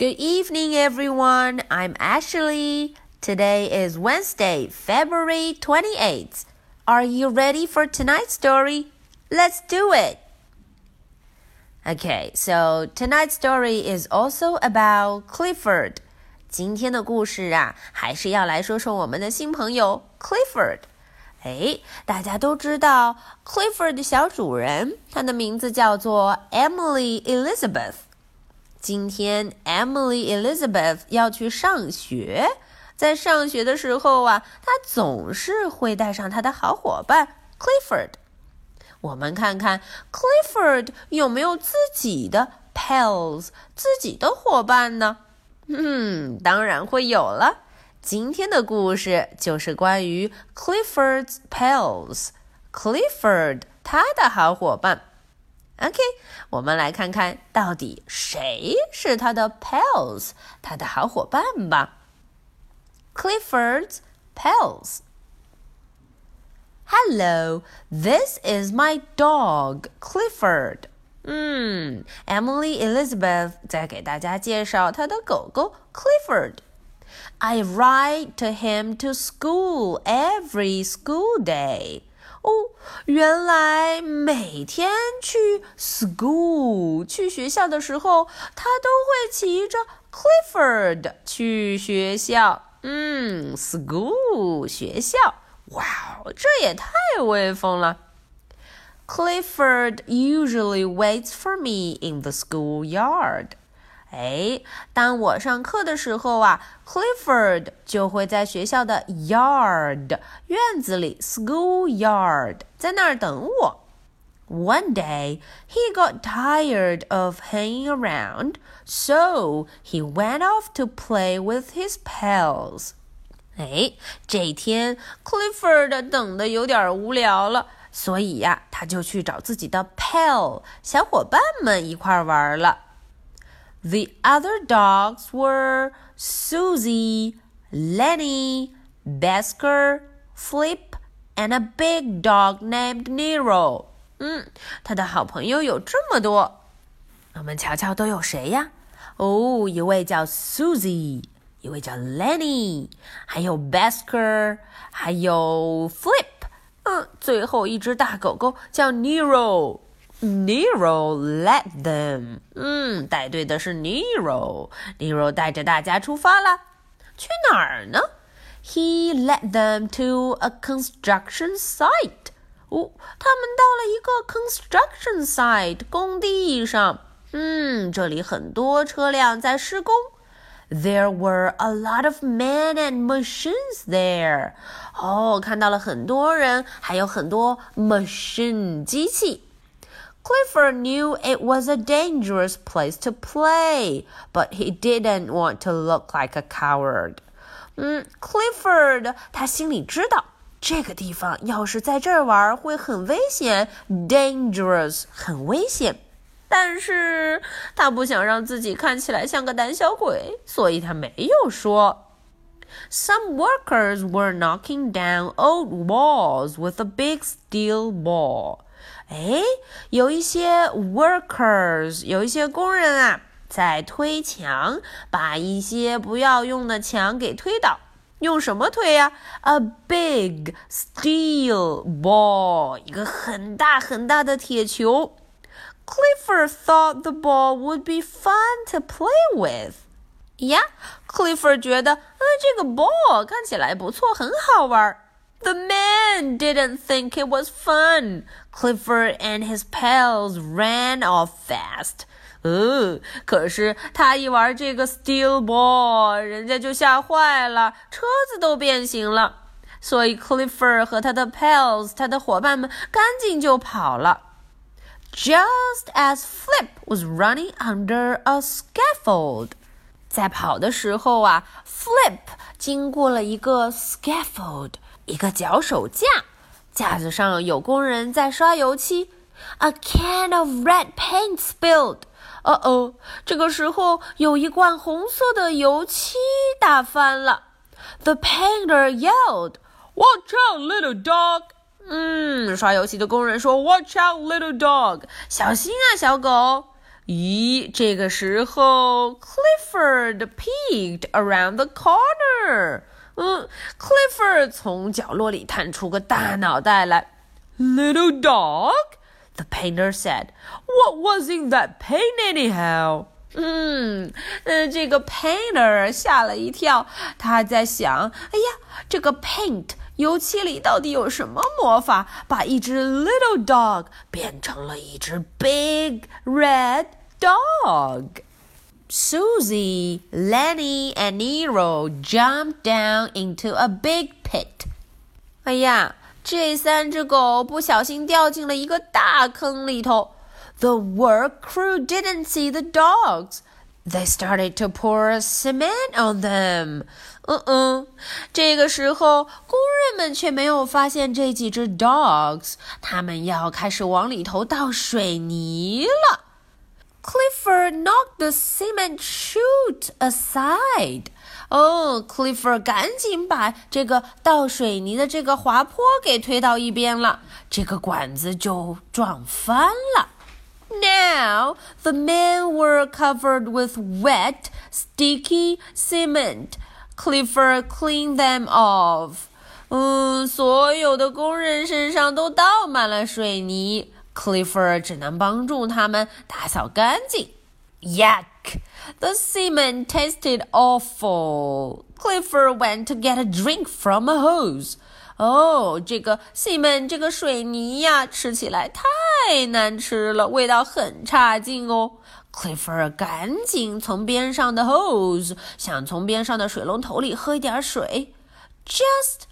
Good evening, everyone. I'm Ashley. Today is Wednesday, February 28th. Are you ready for tonight's story? Let's do it. Okay, so tonight's story is also about Clifford. 今天的故事啊，还是要来说说我们的新朋友 Clifford。哎，大家都知道 Clifford 的小主人，他的名字叫做 Emily Elizabeth。 今天 Emily Elizabeth 要去上学，在上学的时候啊，她总是会带上她的好伙伴 Clifford。我们看看 Clifford 有没有自己的 pals，自己的伙伴呢？嗯，当然会有了。今天的故事就是关于 Clifford's pals，Clifford 他的好伙伴。OK，我们来看看到底谁是他的 pals，他的好伙伴吧。Clifford's pals。Hello, this is my dog, Clifford. 嗯，Emily Elizabeth 在给大家介绍她的狗狗 Clifford。I ride to him to school every school day. 哦，原来每天去 school 去学校的时候，他都会骑着 Clifford 去学校。嗯，school 学校，哇哦，这也太威风了。Clifford usually waits for me in the schoolyard. 哎，当我上课的时候啊，Clifford 就会在学校的 yard 院子里 schoolyard 在那儿等我。One day he got tired of hanging around, so he went off to play with his pals. 哎，这天 Clifford 等的有点无聊了，所以呀，他就去找自己的 pal 小伙伴们一块玩了。The other dogs were Susie, Lenny, Basker, Flip, and a big dog named Nero. 嗯，他的好朋友有这么多，我们瞧瞧都有谁呀？哦，一位叫 Susie，一位叫 Lenny，还有 Basker，还有 Flip。嗯，最后一只大狗狗叫 Nero。 Nero led them。嗯，带队的是 Nero。Nero 带着大家出发了，去哪儿呢？He led them to a construction site。哦，他们到了一个 construction site 工地上。嗯，这里很多车辆在施工。There were a lot of men and machines there。哦，看到了很多人，还有很多 machine 机器。Clifford knew it was a dangerous place to play, but he didn't want to look like a coward. 嗯，Clifford 他心里知道这个地方要是在这儿玩会很危险，dangerous 很危险。但是他不想让自己看起来像个胆小鬼，所以他没有说。 Some workers were knocking down old walls with a big steel ball. 哎，有一些 workers，有一些工人啊，在推墙，把一些不要用的墙给推倒。用什么推呀？A big steel ball，一个很大很大的铁球。Clifford thought the ball would be fun to play with。呀，Clifford 觉得，嗯， 这个 ball 看起来不错，很好玩。The man didn't think it was fun. Clifford and his pals ran off fast. 呃，可是他一玩这个 steel ball，人家就吓坏了，车子都变形了。所以 Clifford 和他的 pals，他的伙伴们赶紧就跑了。Just as Flip was running under a scaffold， 在跑的时候啊，Flip 经过了一个 scaffold。一个脚手架，架子上有工人在刷油漆。A can of red paint spilled。哦哦，这个时候有一罐红色的油漆打翻了。The painter yelled, "Watch out, little dog!" 嗯，刷油漆的工人说：“Watch out, little dog！小心啊，小狗。”咦，这个时候，Clifford peeked around the corner。嗯，Clifford 从角落里探出个大脑袋来。Little dog, the painter said. What was in that paint anyhow? 嗯，呃，这个 painter 吓了一跳，他在想，哎呀，这个 paint 油漆里到底有什么魔法，把一只 little dog 变成了一只 big red dog? Susie, Lenny, and Nero jumped down into a big pit. 哎呀，这三只狗不小心掉进了一个大坑里头。the work crew didn't see the dogs. They started to pour cement on them. 嗯嗯，这个时候工人们却没有发现这几只 dogs，他们要开始往里头倒水泥了。 Clifford knocked the cement chute aside. 哦，Clifford 赶紧把这个倒水泥的这个滑坡给推到一边了，这个管子就撞翻了。now the men were covered with wet, sticky cement. Clifford cleaned them off. 嗯，所有的工人身上都倒满了水泥。 Clifford 只能帮助他们打扫干净。Yuck! The cement tasted awful. Clifford went to get a drink from a hose. Oh, 哦，这个 cement 这个水泥呀，吃起来太难吃了，味道很差劲哦。Clifford 赶紧从边上的 hose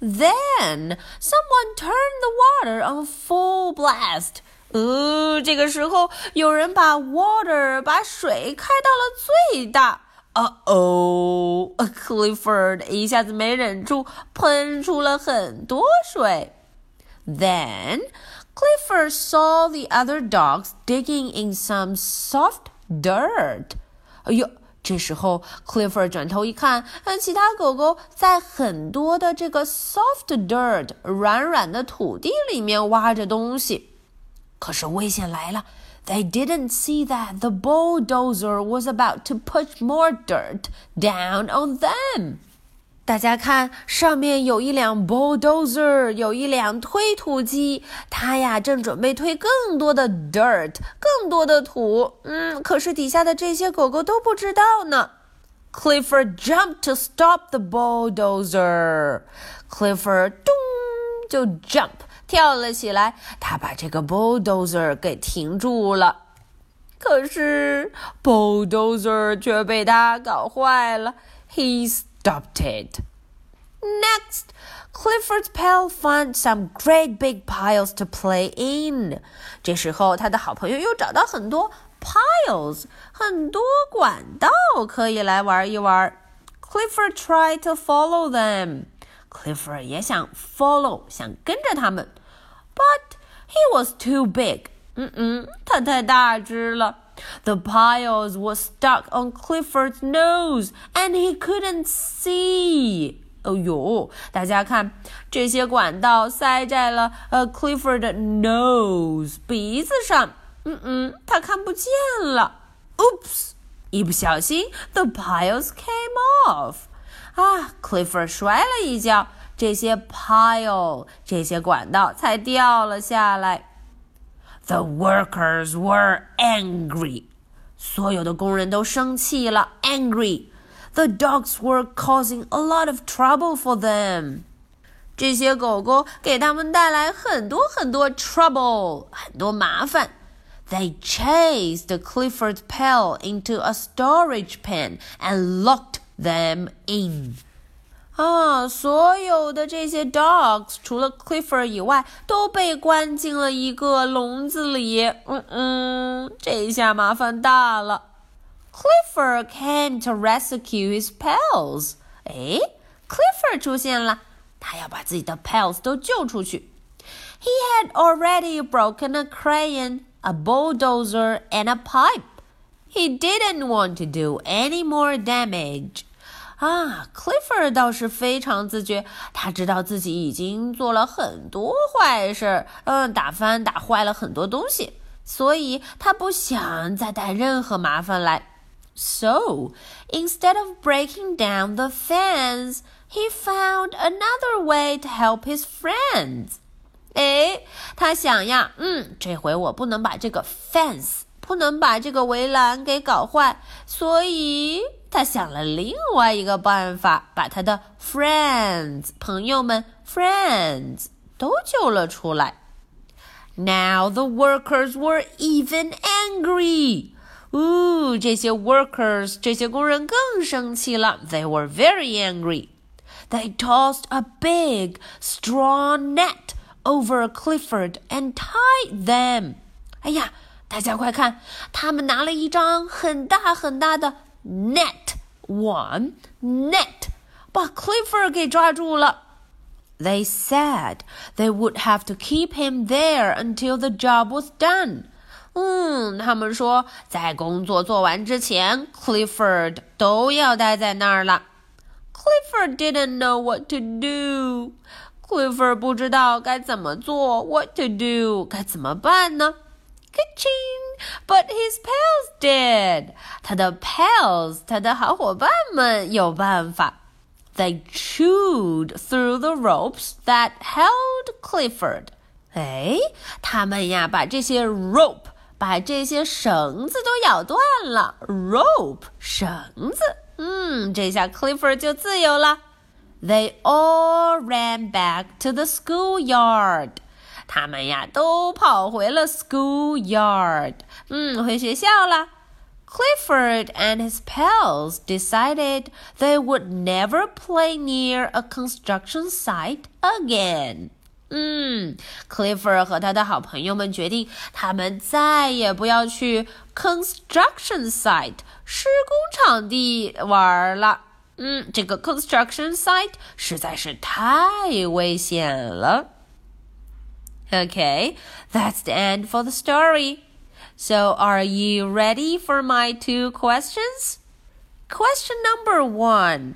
then, someone turned the water on full blast. 呃，这个时候有人把 water 把水开到了最大。呃哦，Clifford 一下子没忍住，喷出了很多水。Then Clifford saw the other dogs digging in some soft dirt. 哎呦，这时候 Clifford 转头一看，嗯，其他狗狗在很多的这个 soft dirt 软软的土地里面挖着东西。可是危险来了。they didn't see that the bulldozer was about to push more dirt down on them. 大家看，上面有一辆 bulldozer，有一辆推土机，它呀正准备推更多的 dirt，更多的土。嗯，可是底下的这些狗狗都不知道呢。Clifford jumped to stop the bulldozer. Clifford 咚就 jump 跳了起来，他把这个 bulldozer 给停住了。可是 bulldozer 却被他搞坏了。He stopped it. Next, Clifford's pal found some great big piles to play in. 这时候，他的好朋友又找到很多 piles，很多管道可以来玩一玩。Clifford tried to follow them. Clifford 也想 follow，想跟着他们。 but he was too big. 嗯嗯，他太大只了。The piles were stuck on Clifford's nose, and he couldn't see. 哦呦，大家看，这些管道塞在了呃 Clifford 的 nose 鼻子上。嗯嗯，他看不见了。Oops！一不小心，the piles came off。啊，Clifford 摔了一跤。 这些 pile 这些管道才掉了下来。The workers were angry，所有的工人都生气了，angry。The dogs were causing a lot of trouble for them。这些狗狗给他们带来很多很多 trouble，很多麻烦。They chased Clifford's pail into a storage pen and locked them in. 啊，所有的这些 dogs 除了 Clifford 以外，都被关进了一个笼子里。嗯嗯，这下麻烦大了。Clifford came to rescue his pals。哎，Clifford 出现了，他要把自己的 pals 都救出去。He had already broken a crayon, a bulldozer, and a pipe. He didn't want to do any more damage. 啊，Clifford 倒是非常自觉，他知道自己已经做了很多坏事，嗯，打翻、打坏了很多东西。所以他不想再带任何麻烦来。So instead of breaking down the fence, he found another way to help his friends. 哎，他想呀，嗯，这回我不能把这个 fence，不能把这个围栏给搞坏，所以他想了另外一个办法，把他的 friends 朋友们 friends 都救了出来。Now the workers were even angry. 呜，这些 workers 这些工人更生气了。They were very angry. They tossed a big straw net over Clifford and tied them. 哎呀，大家快看，他们拿了一张很大很大的 net 网 net，把 Clifford 给抓住了。They said they would have to keep him there until the job was done. 嗯，他们说在工作做完之前，Clifford 都要待在那儿了。Clifford didn't know what to do. Clifford 不知道该怎么做，what to do 该怎么办呢 ？Ka-ching! his pals did. 他的 pals，他的好伙伴们有办法。They chewed through the ropes that held Clifford. 哎，他们呀，把这些 rope，把这些绳子都咬断了。rope 绳子，嗯，这下 Clifford 就自由了。They all ran back to the schoolyard. 他们呀都跑回了 schoolyard. 嗯，回学校了。Clifford and his pals decided they would never play near a construction site again. 嗯，Clifford 和他的好朋友们决定，他们再也不要去 construction site 施工场地玩了。嗯，这个 construction site 实在是太危险了。Okay, that's the end for the story. So, are you ready for my two questions? Question number one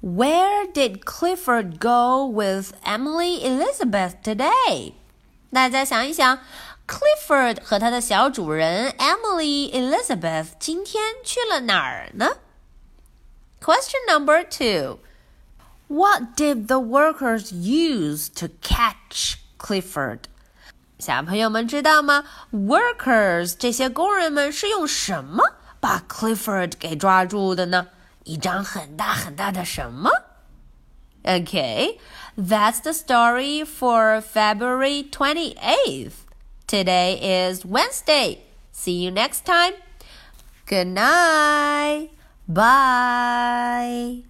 Where did Clifford go with Emily Elizabeth today? 大家想一想，Clifford 和他的小主人 Emily Elizabeth 今天去了哪儿呢？Question number two What did the workers use to catch Clifford? 小朋友们知道吗？Workers 这些工人们是用什么把 Clifford 给抓住的呢？一张很大很大的什么？Okay, that's the story for February 28th. Today is Wednesday. See you next time. Good night. Bye.